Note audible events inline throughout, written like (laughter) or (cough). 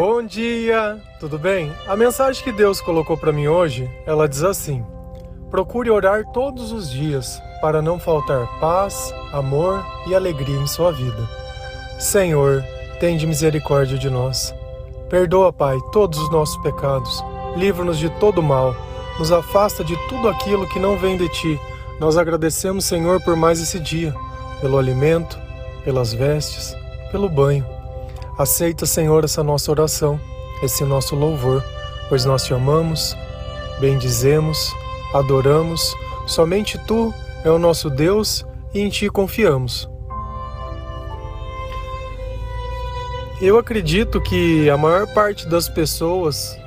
Bom dia, tudo bem? A mensagem que Deus colocou para mim hoje, ela diz assim: Procure orar todos os dias para não faltar paz, amor e alegria em sua vida. Senhor, tende misericórdia de nós. Perdoa, Pai, todos os nossos pecados. Livra-nos de todo mal. Nos afasta de tudo aquilo que não vem de ti. Nós agradecemos, Senhor, por mais esse dia, pelo alimento, pelas vestes, pelo banho. Aceita, Senhor, essa nossa oração, esse nosso louvor, pois nós te amamos, bendizemos, adoramos. Somente tu é o nosso Deus e em ti confiamos. Eu acredito que a maior parte das pessoas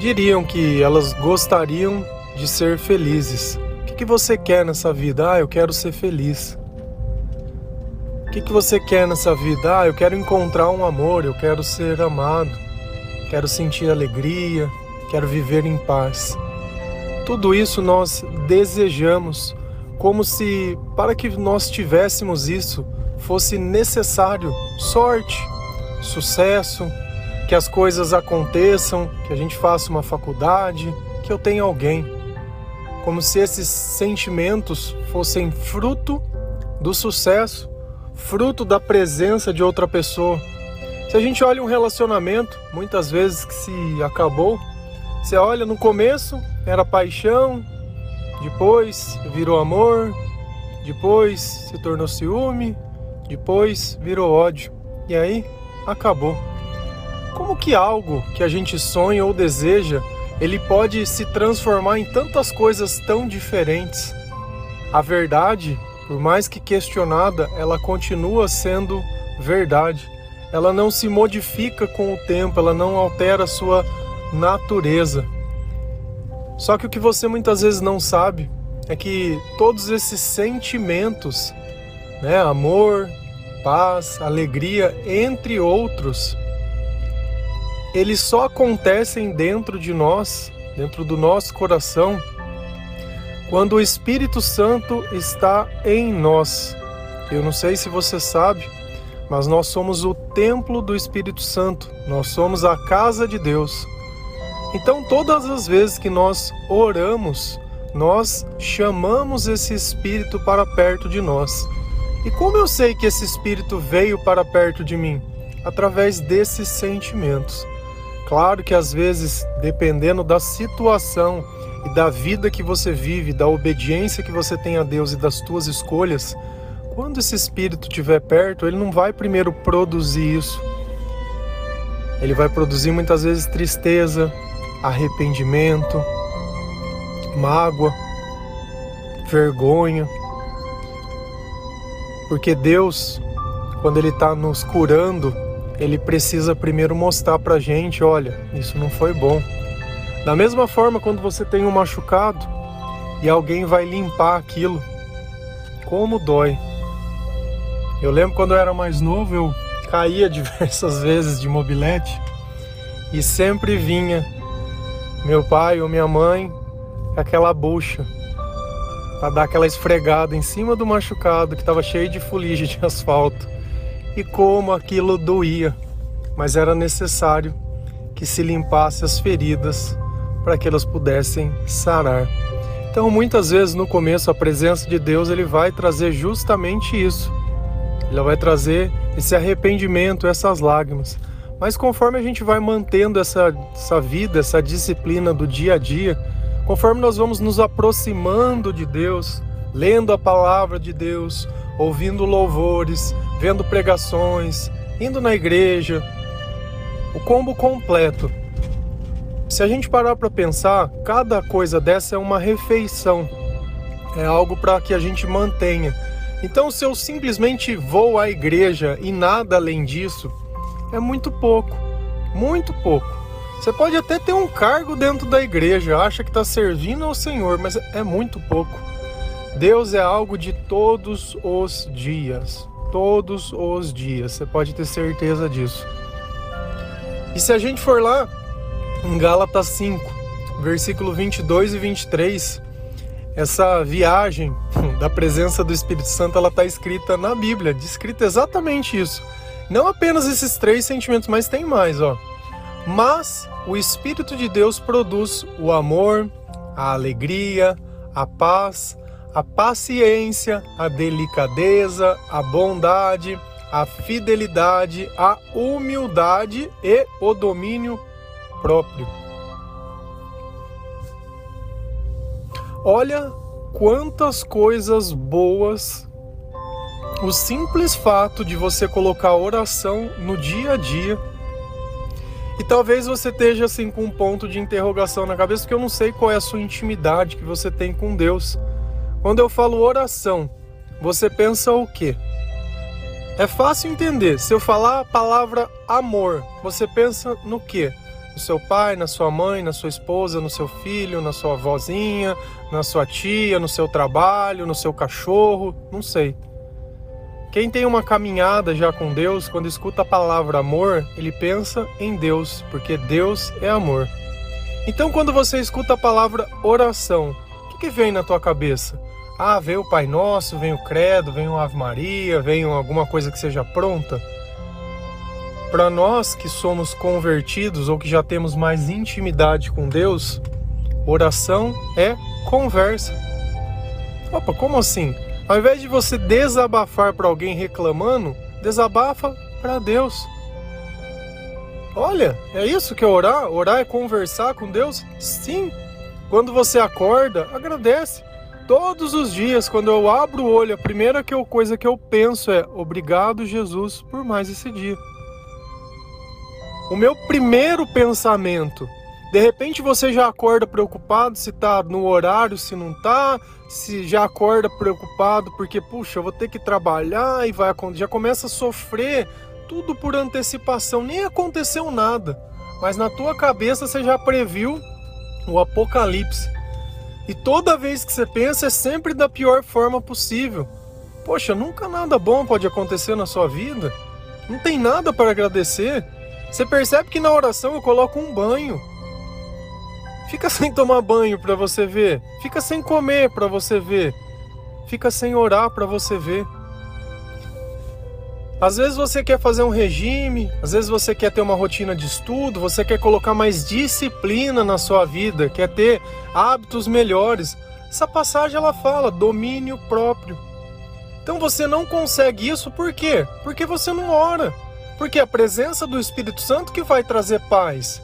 diriam que elas gostariam de ser felizes. O que, você quer nessa vida? Ah, eu quero ser feliz. Que, que você quer nessa vida? Ah, eu quero encontrar um amor, eu quero ser amado, quero sentir alegria, quero viver em paz. Tudo isso nós desejamos, como se para que nós tivéssemos isso fosse necessário sorte, sucesso, que as coisas aconteçam, que a gente faça uma faculdade, que eu tenha alguém. Como se esses sentimentos fossem fruto do sucesso fruto da presença de outra pessoa. Se a gente olha um relacionamento, muitas vezes que se acabou, você olha no começo era paixão, depois virou amor, depois se tornou ciúme, depois virou ódio e aí acabou. Como que algo que a gente sonha ou deseja, ele pode se transformar em tantas coisas tão diferentes? A verdade por mais que questionada, ela continua sendo verdade. Ela não se modifica com o tempo, ela não altera a sua natureza. Só que o que você muitas vezes não sabe é que todos esses sentimentos, né, amor, paz, alegria, entre outros, eles só acontecem dentro de nós, dentro do nosso coração, quando o Espírito Santo está em nós. Eu não sei se você sabe, mas nós somos o templo do Espírito Santo, nós somos a casa de Deus. Então, todas as vezes que nós oramos, nós chamamos esse Espírito para perto de nós. E como eu sei que esse Espírito veio para perto de mim? Através desses sentimentos. Claro que às vezes, dependendo da situação, e da vida que você vive, da obediência que você tem a Deus e das tuas escolhas, quando esse espírito estiver perto, ele não vai primeiro produzir isso. Ele vai produzir muitas vezes tristeza, arrependimento, mágoa, vergonha. Porque Deus, quando Ele está nos curando, Ele precisa primeiro mostrar para gente: olha, isso não foi bom da mesma forma, quando você tem um machucado e alguém vai limpar aquilo, como dói. Eu lembro quando eu era mais novo, eu caía (laughs) diversas vezes de mobilete e sempre vinha meu pai ou minha mãe aquela bucha para dar aquela esfregada em cima do machucado que estava cheio de fuligem de (laughs) asfalto. E como aquilo doía, mas era necessário que se limpasse as feridas para que elas pudessem sarar. Então, muitas vezes no começo, a presença de Deus ele vai trazer justamente isso. Ele vai trazer esse arrependimento, essas lágrimas. Mas conforme a gente vai mantendo essa, essa vida, essa disciplina do dia a dia, conforme nós vamos nos aproximando de Deus, lendo a palavra de Deus, ouvindo louvores, vendo pregações, indo na igreja, o combo completo se a gente parar para pensar, cada coisa dessa é uma refeição, é algo para que a gente mantenha. Então, se eu simplesmente vou à igreja e nada além disso, é muito pouco, muito pouco. Você pode até ter um cargo dentro da igreja, acha que está servindo ao Senhor, mas é muito pouco. Deus é algo de todos os dias, todos os dias, você pode ter certeza disso. E se a gente for lá em Gálatas 5, versículo 22 e 23, essa viagem (laughs) da presença do Espírito Santo ela está escrita na Bíblia, descrita exatamente isso. Não apenas esses três sentimentos, mas tem mais, ó. Mas o Espírito de Deus produz o amor, a alegria, a paz, a paciência, a delicadeza, a bondade, a fidelidade, a humildade e o domínio próprio. Olha quantas coisas boas o simples fato de você colocar oração no dia a dia. E talvez você esteja assim com um ponto de interrogação na cabeça, porque eu não sei qual é a sua intimidade que você tem com Deus. Quando eu falo oração, você pensa o quê? É fácil entender. Se eu falar a palavra amor, você pensa no quê? No seu pai, na sua mãe, na sua esposa, no seu filho, na sua vozinha, na sua tia, no seu trabalho, no seu cachorro, não sei. Quem tem uma caminhada já com Deus, quando escuta a palavra amor, ele pensa em Deus, porque Deus é amor. Então, quando você escuta a palavra oração, o que, que vem na tua cabeça? Ah, vem o Pai Nosso, vem o Credo, vem o Ave Maria, vem alguma coisa que seja pronta? Para nós que somos convertidos ou que já temos mais intimidade com Deus, oração é conversa. Opa, como assim? Ao invés de você desabafar para alguém reclamando, desabafa para Deus. Olha, é isso que é orar? Orar é conversar com Deus? Sim. Quando você acorda, agradece. Todos os dias, quando eu abro o olho, a primeira coisa que eu penso é: obrigado, Jesus, por mais esse dia. O meu primeiro pensamento. De repente você já acorda preocupado se tá no horário, se não tá, se já acorda preocupado porque, puxa, eu vou ter que trabalhar e vai já começa a sofrer tudo por antecipação, nem aconteceu nada, mas na tua cabeça você já previu o apocalipse. E toda vez que você pensa é sempre da pior forma possível. Poxa, nunca nada bom pode acontecer na sua vida. Não tem nada para agradecer. Você percebe que na oração eu coloco um banho. Fica (laughs) sem tomar banho para você ver. Fica sem comer para você ver. Fica sem orar para você ver. Às vezes você quer fazer um regime, às vezes você quer ter uma rotina de estudo, você quer colocar mais disciplina na sua vida, quer ter hábitos melhores. Essa passagem ela fala domínio próprio. Então você não consegue isso por quê? Porque você não ora. Porque é a presença do Espírito Santo que vai trazer paz.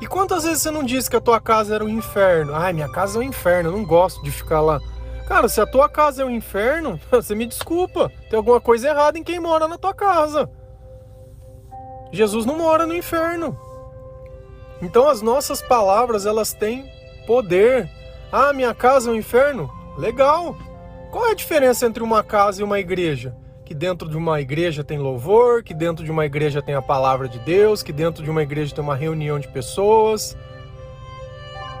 E quantas vezes você não disse que a tua casa era um inferno? Ai, minha casa é um inferno, eu não gosto de ficar lá. Cara, se a tua casa é um inferno, (laughs) você me desculpa. Tem alguma coisa errada em quem mora na tua casa. Jesus não mora no inferno. Então as nossas palavras, elas têm poder. Ah, minha casa é um inferno? Legal. Qual é a diferença entre uma casa e uma igreja? Que dentro de uma igreja tem louvor, que dentro de uma igreja tem a palavra de Deus, que dentro de uma igreja tem uma reunião de pessoas,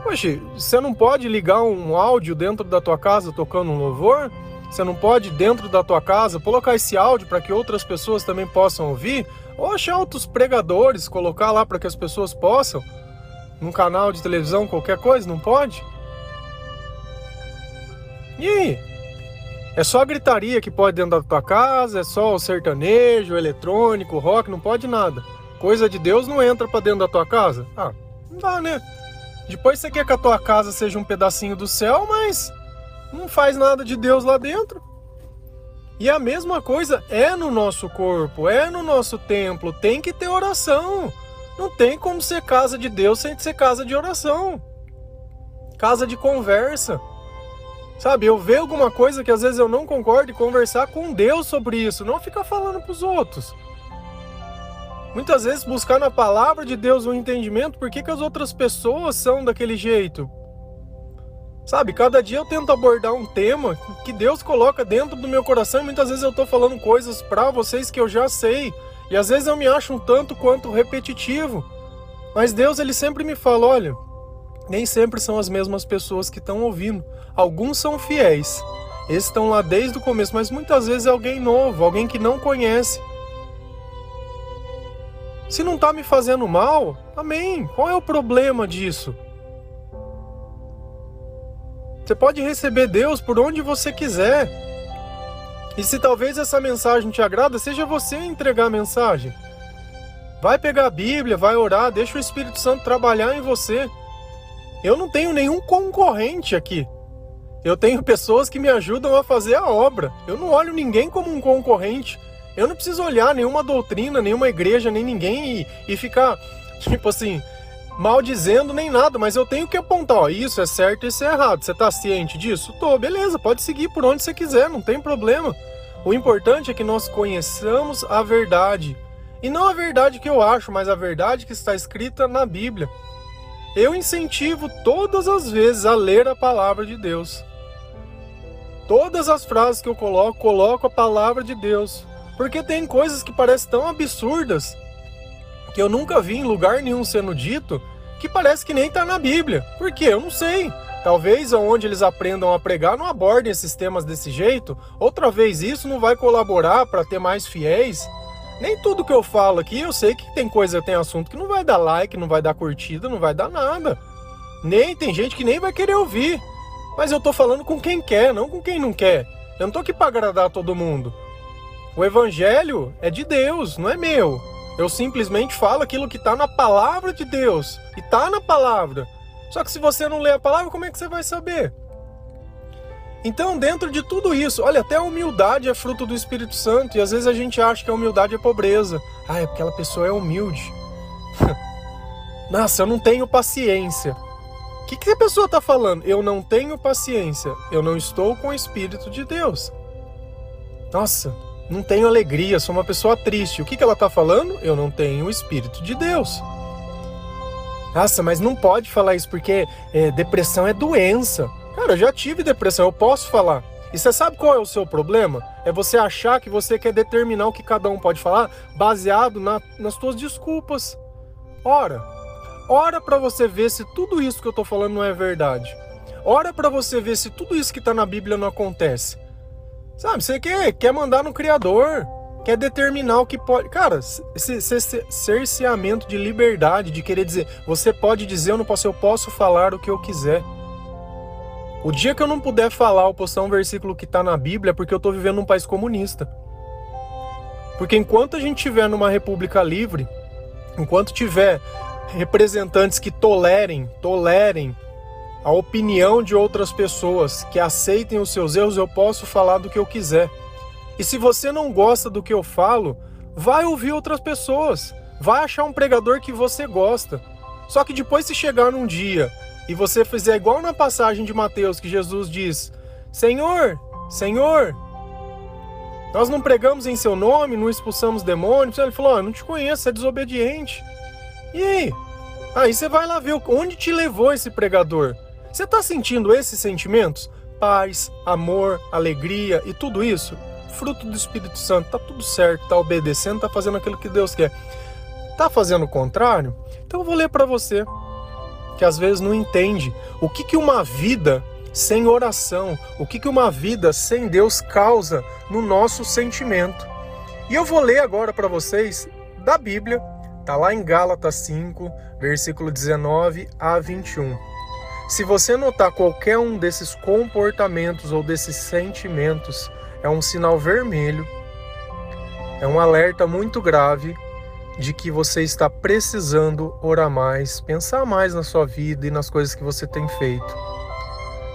Poxa, você não pode ligar um áudio dentro da tua casa tocando um louvor? Você não pode, dentro da tua casa, colocar esse áudio para que outras pessoas também possam ouvir? Ou achar outros pregadores, colocar lá para que as pessoas possam? Num canal de televisão, qualquer coisa? Não pode? E aí? É só a gritaria que pode dentro da tua casa? É só o sertanejo, o eletrônico, o rock? Não pode nada. Coisa de Deus não entra para dentro da tua casa? Ah, não dá, né? Depois você quer que a tua casa seja um pedacinho do céu, mas não faz nada de Deus lá dentro. E a mesma coisa é no nosso corpo, é no nosso templo, tem que ter oração. Não tem como ser casa de Deus sem ser casa de oração. Casa de conversa. Sabe, eu ver alguma coisa que às vezes eu não concordo e conversar com Deus sobre isso, não ficar falando para os outros. Muitas vezes buscar na palavra de Deus o um entendimento por que, que as outras pessoas são daquele jeito. Sabe, cada dia eu tento abordar um tema que Deus coloca dentro do meu coração e muitas vezes eu tô falando coisas para vocês que eu já sei. E às vezes eu me acho um tanto quanto repetitivo. Mas Deus, ele sempre me fala, olha, nem sempre são as mesmas pessoas que estão ouvindo. Alguns são fiéis. Esses estão lá desde o começo, mas muitas vezes é alguém novo, alguém que não conhece. Se não está me fazendo mal, amém. Qual é o problema disso? Você pode receber Deus por onde você quiser. E se talvez essa mensagem te agrada, seja você entregar a mensagem. Vai pegar a Bíblia, vai orar, deixa o Espírito Santo trabalhar em você. Eu não tenho nenhum concorrente aqui. Eu tenho pessoas que me ajudam a fazer a obra. Eu não olho ninguém como um concorrente. Eu não preciso olhar nenhuma doutrina, nenhuma igreja, nem ninguém e, e ficar, (laughs) tipo assim, mal dizendo nem nada, mas eu tenho que apontar, ó, isso é certo, isso é errado. Você tá ciente disso? Tô, beleza, pode seguir por onde você quiser, não tem problema. O importante é que nós conheçamos a verdade. E não a verdade que eu acho, mas a verdade que está escrita na Bíblia. Eu incentivo todas as vezes a ler a palavra de Deus. Todas as frases que eu coloco, coloco a palavra de Deus. Porque tem coisas que parecem tão absurdas que eu nunca vi em lugar nenhum sendo dito que parece que nem está na Bíblia. Por quê? Eu não sei. Talvez onde eles aprendam a pregar não abordem esses temas desse jeito. Outra vez isso não vai colaborar para ter mais fiéis. Nem tudo que eu falo aqui, eu sei que tem coisa, tem assunto que não vai dar like, não vai dar curtida, não vai dar nada. Nem tem gente que nem vai querer ouvir. Mas eu tô falando com quem quer, não com quem não quer. Eu não tô aqui para agradar todo mundo. O evangelho é de Deus, não é meu. Eu simplesmente falo aquilo que está na palavra de Deus. E está na palavra. Só que se você não lê a palavra, como é que você vai saber? Então, dentro de tudo isso, olha, até a humildade é fruto do Espírito Santo. E às vezes a gente acha que a humildade é pobreza. Ah, é porque aquela pessoa é humilde. (laughs) Nossa, eu não tenho paciência. O que, que a pessoa está falando? Eu não tenho paciência. Eu não estou com o Espírito de Deus. Nossa, não tenho alegria, sou uma pessoa triste. O que, que ela está falando? Eu não tenho o Espírito de Deus. Nossa, mas não pode falar isso porque é, depressão é doença. Cara, eu já tive depressão, eu posso falar. E você sabe qual é o seu problema? É você achar que você quer determinar o que cada um pode falar baseado na, nas suas desculpas. Ora, ora para você ver se tudo isso que eu tô falando não é verdade. Ora para você ver se tudo isso que tá na Bíblia não acontece. Sabe, você quer, quer mandar no Criador, quer determinar o que pode. Cara, esse, esse cerceamento de liberdade, de querer dizer, você pode dizer, eu não posso, eu posso falar o que eu quiser. O dia que eu não puder falar ou postar um versículo que está na Bíblia é porque eu estou vivendo num país comunista. Porque enquanto a gente tiver numa república livre, enquanto tiver representantes que tolerem, tolerem a opinião de outras pessoas, que aceitem os seus erros, eu posso falar do que eu quiser. E se você não gosta do que eu falo, vai ouvir outras pessoas. Vai achar um pregador que você gosta. Só que depois, se chegar num dia e você fizer igual na passagem de Mateus, que Jesus diz: Senhor, Senhor, nós não pregamos em seu nome, não expulsamos demônios. Ele falou: oh, não te conheço, é desobediente. E aí? Aí você vai lá ver onde te levou esse pregador. Você está sentindo esses sentimentos? Paz, amor, alegria e tudo isso? Fruto do Espírito Santo, tá tudo certo, tá obedecendo, tá fazendo aquilo que Deus quer. Tá fazendo o contrário? Então eu vou ler para você, que às vezes não entende o que, que uma vida sem oração, o que, que uma vida sem Deus causa no nosso sentimento. E eu vou ler agora para vocês da Bíblia, tá lá em Gálatas 5, versículo 19 a 21. Se você notar qualquer um desses comportamentos ou desses sentimentos, é um sinal vermelho, é um alerta muito grave de que você está precisando orar mais, pensar mais na sua vida e nas coisas que você tem feito.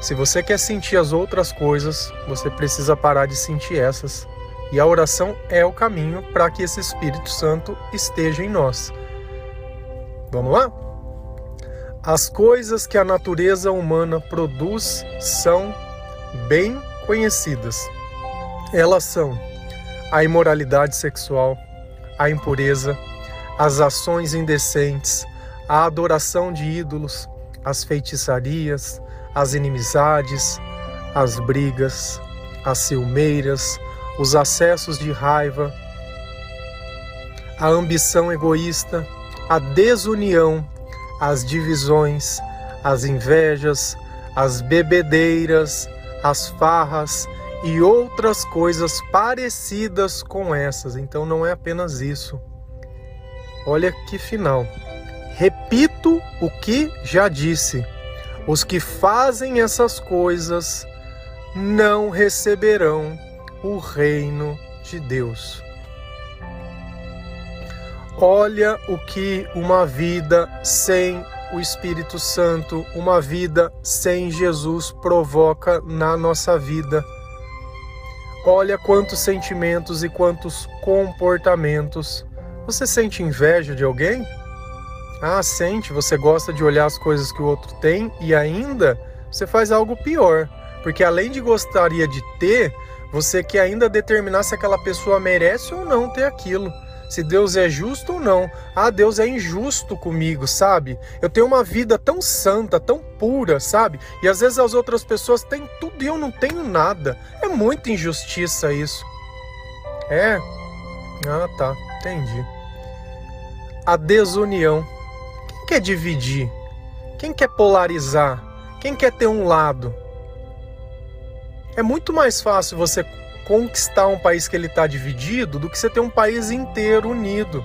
Se você quer sentir as outras coisas, você precisa parar de sentir essas. E a oração é o caminho para que esse Espírito Santo esteja em nós. Vamos lá? As coisas que a natureza humana produz são bem conhecidas. Elas são a imoralidade sexual, a impureza, as ações indecentes, a adoração de ídolos, as feitiçarias, as inimizades, as brigas, as ciumeiras, os acessos de raiva, a ambição egoísta, a desunião as divisões, as invejas, as bebedeiras, as farras e outras coisas parecidas com essas. Então não é apenas isso. Olha que final. Repito o que já disse: os que fazem essas coisas não receberão o reino de Deus. Olha o que uma vida sem o Espírito Santo, uma vida sem Jesus provoca na nossa vida. Olha quantos sentimentos e quantos comportamentos. Você sente inveja de alguém? Ah, sente, você gosta de olhar as coisas que o outro tem e ainda você faz algo pior, porque além de gostaria de ter, você quer ainda determinar se aquela pessoa merece ou não ter aquilo se Deus é justo ou não. Ah, Deus é injusto comigo, sabe? Eu tenho uma vida tão santa, tão pura, sabe? E às vezes as outras pessoas têm tudo e eu não tenho nada. É muita injustiça isso. É? Ah, tá. Entendi. A desunião. Quem quer dividir? Quem quer polarizar? Quem quer ter um lado? É muito mais fácil você conquistar um país que ele está dividido do que você ter um país inteiro unido.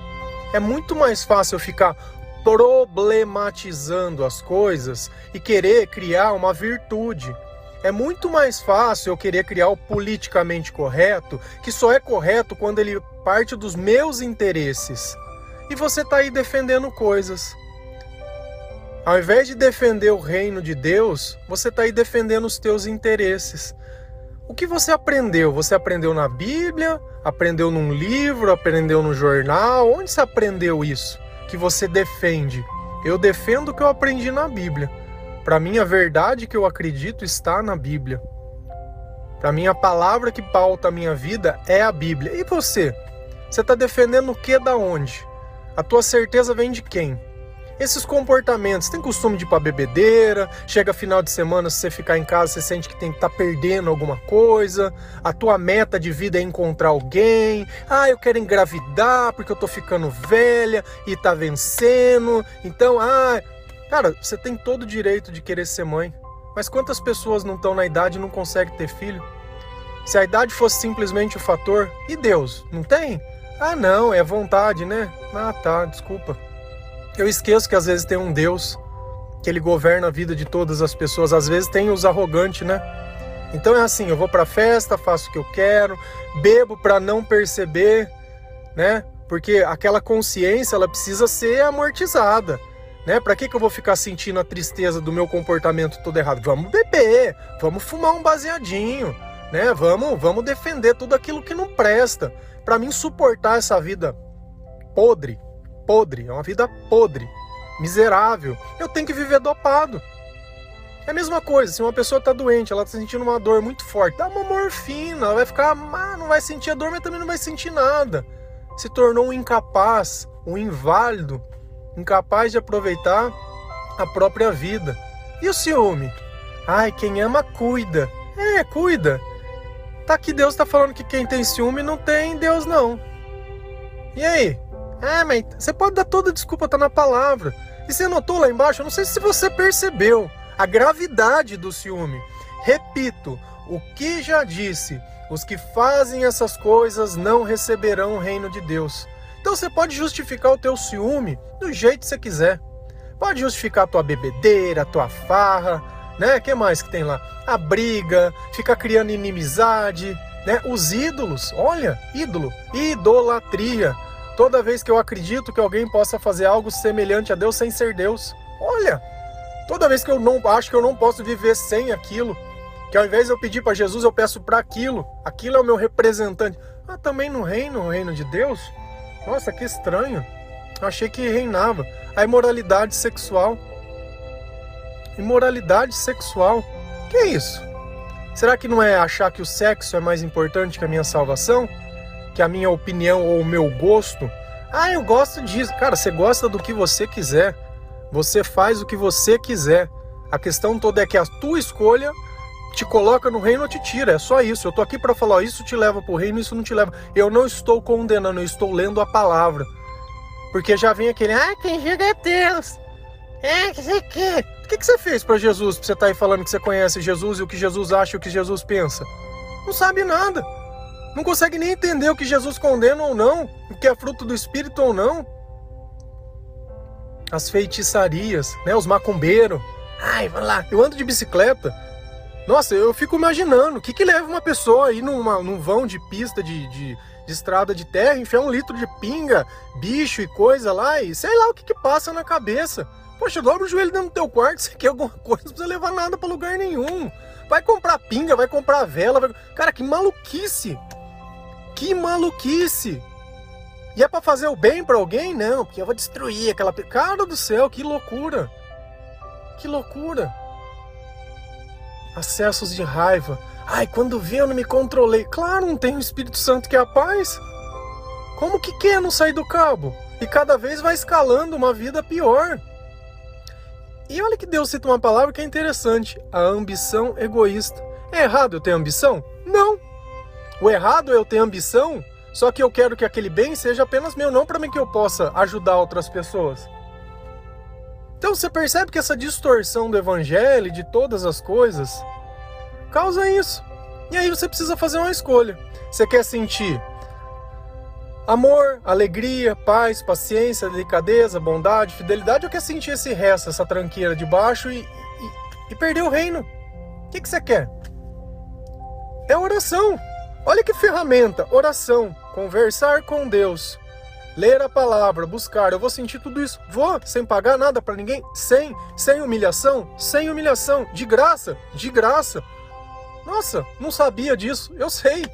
É muito mais fácil ficar problematizando as coisas e querer criar uma virtude. É muito mais fácil eu querer criar o politicamente correto, que só é correto quando ele parte dos meus interesses. E você está aí defendendo coisas. Ao invés de defender o reino de Deus, você está aí defendendo os teus interesses. O que você aprendeu? Você aprendeu na Bíblia? Aprendeu num livro? Aprendeu no jornal? Onde você aprendeu isso? Que você defende? Eu defendo o que eu aprendi na Bíblia. Para mim, a verdade que eu acredito está na Bíblia. Para mim, a palavra que pauta a minha vida é a Bíblia. E você? Você está defendendo o que da onde? A tua certeza vem de quem? Esses comportamentos, tem costume de ir pra bebedeira, chega final de semana, se você ficar em casa, você sente que tem que estar tá perdendo alguma coisa, a tua meta de vida é encontrar alguém, ah, eu quero engravidar porque eu tô ficando velha e tá vencendo, então, ah, cara, você tem todo o direito de querer ser mãe, mas quantas pessoas não estão na idade e não conseguem ter filho? Se a idade fosse simplesmente o fator, e Deus, não tem? Ah, não, é vontade, né? Ah, tá, desculpa. Eu esqueço que às vezes tem um Deus que ele governa a vida de todas as pessoas. Às vezes tem os arrogantes, né? Então é assim, eu vou para festa, faço o que eu quero, bebo para não perceber, né? Porque aquela consciência ela precisa ser amortizada, né? Para que que eu vou ficar sentindo a tristeza do meu comportamento todo errado? Vamos beber, vamos fumar um baseadinho, né? Vamos, vamos defender tudo aquilo que não presta. Para mim suportar essa vida podre, podre, é uma vida podre, miserável. Eu tenho que viver dopado. É a mesma coisa, se uma pessoa está doente, ela está sentindo uma dor muito forte, dá uma morfina, ela vai ficar, ah, não vai sentir a dor, mas também não vai sentir nada. Se tornou um incapaz, um inválido, incapaz de aproveitar a própria vida. E o ciúme? Ai, quem ama cuida. É, cuida. Tá aqui Deus está falando que quem tem ciúme não tem Deus não. E aí? É, mas você pode dar toda desculpa, tá na palavra. E você notou lá embaixo, eu não sei se você percebeu a gravidade do ciúme. Repito, o que já disse, os que fazem essas coisas não receberão o reino de Deus. Então você pode justificar o teu ciúme do jeito que você quiser. Pode justificar a tua bebedeira, a tua farra, né? que mais que tem lá? A briga, ficar criando inimizade, né? Os ídolos, olha, ídolo, idolatria. Toda vez que eu acredito que alguém possa fazer algo semelhante a Deus sem ser Deus, olha, toda vez que eu não acho que eu não posso viver sem aquilo, que ao invés de eu pedir para Jesus, eu peço para aquilo, aquilo é o meu representante. Ah, também no reino, no reino de Deus? Nossa, que estranho. achei que reinava a imoralidade sexual. Imoralidade sexual. Que é isso? Será que não é achar que o sexo é mais importante que a minha salvação? que a minha opinião ou o meu gosto. Ah, eu gosto disso. Cara, você gosta do que você quiser. Você faz o que você quiser. A questão toda é que a tua escolha te coloca no reino ou te tira. É só isso. Eu tô aqui para falar, isso te leva pro reino, isso não te leva. Eu não estou condenando, eu estou lendo a palavra. Porque já vem aquele, ah, quem chega é Deus. É, que você quer. Que, que você fez para Jesus pra você estar tá aí falando que você conhece Jesus e o que Jesus acha e o que Jesus pensa? Não sabe nada. Não consegue nem entender o que Jesus condena ou não, o que é fruto do Espírito ou não. As feitiçarias, né? Os macumbeiros. Ai, vai lá. Eu ando de bicicleta. Nossa, eu fico imaginando o que, que leva uma pessoa aí numa, num vão de pista de, de, de, estrada de terra, enfiar um litro de pinga, bicho e coisa lá, e sei lá o que, que passa na cabeça. Poxa, dobra o joelho dentro do teu quarto, você quer alguma coisa, não precisa levar nada para lugar nenhum. Vai comprar pinga, vai comprar vela, vai... Cara, que maluquice! Que maluquice! E é para fazer o bem para alguém? Não, porque eu vou destruir aquela. Cara do céu, que loucura! Que loucura! Acessos de raiva. Ai, quando vi eu não me controlei. Claro, não tem o Espírito Santo que é a paz. Como que quer não sair do cabo? E cada vez vai escalando uma vida pior. E olha que Deus cita uma palavra que é interessante: a ambição egoísta. É errado eu ter ambição? Não. O errado é eu ter ambição, só que eu quero que aquele bem seja apenas meu, não para mim que eu possa ajudar outras pessoas. Então você percebe que essa distorção do evangelho, de todas as coisas, causa isso. E aí você precisa fazer uma escolha. Você quer sentir amor, alegria, paz, paciência, delicadeza, bondade, fidelidade, ou quer sentir esse resto, essa tranqueira de baixo e, e, e perder o reino? O que, que você quer? É oração. Olha que ferramenta, oração, conversar com Deus ler a palavra, buscar, eu vou sentir tudo isso. Vou, sem pagar nada para ninguém, sem, sem humilhação, sem humilhação, de graça, de graça. Nossa, não sabia disso. Eu sei.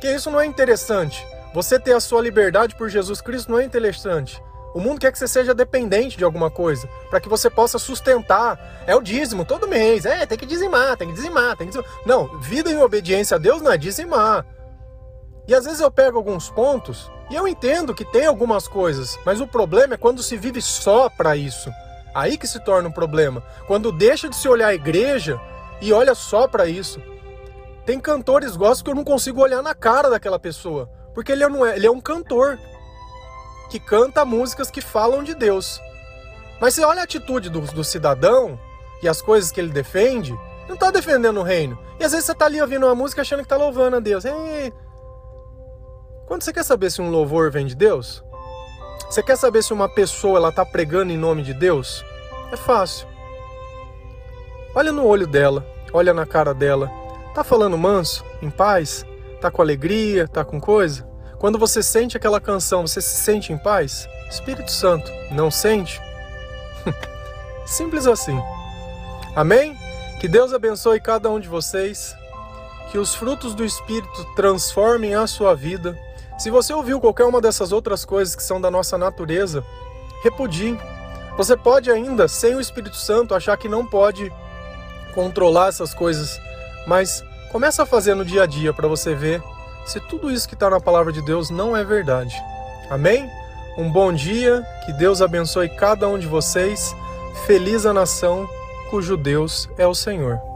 Que isso não é interessante. Você ter a sua liberdade por Jesus Cristo não é interessante. O mundo quer que você seja dependente de alguma coisa, para que você possa sustentar. É o dízimo todo mês. É, tem que dizimar, tem que dizimar, tem que dizimar. Não, vida em obediência a Deus não é dizimar. E às vezes eu pego alguns pontos e eu entendo que tem algumas coisas, mas o problema é quando se vive só para isso. Aí que se torna um problema. Quando deixa de se olhar a igreja e olha só para isso. Tem cantores gospel que eu não consigo olhar na cara daquela pessoa, porque ele não é, ele é um cantor que canta músicas que falam de Deus. Mas você olha a atitude do, do cidadão e as coisas que ele defende, não está defendendo o reino. E às vezes você está ali ouvindo uma música achando que está louvando a Deus. Quando você quer saber se um louvor vem de Deus, você quer saber se uma pessoa ela está pregando em nome de Deus? É fácil. Olha no olho dela, olha na cara dela. Tá falando manso, em paz? Tá com alegria, tá com coisa? Quando você sente aquela canção, você se sente em paz? Espírito Santo, não sente? (laughs) Simples assim. Amém? Que Deus abençoe cada um de vocês. Que os frutos do Espírito transformem a sua vida se você ouviu qualquer uma dessas outras coisas que são da nossa natureza, repudie. Você pode ainda, sem o Espírito Santo, achar que não pode controlar essas coisas, mas começa a fazer no dia a dia para você ver se tudo isso que está na palavra de Deus não é verdade. Amém? Um bom dia, que Deus abençoe cada um de vocês. Feliz a nação cujo Deus é o Senhor.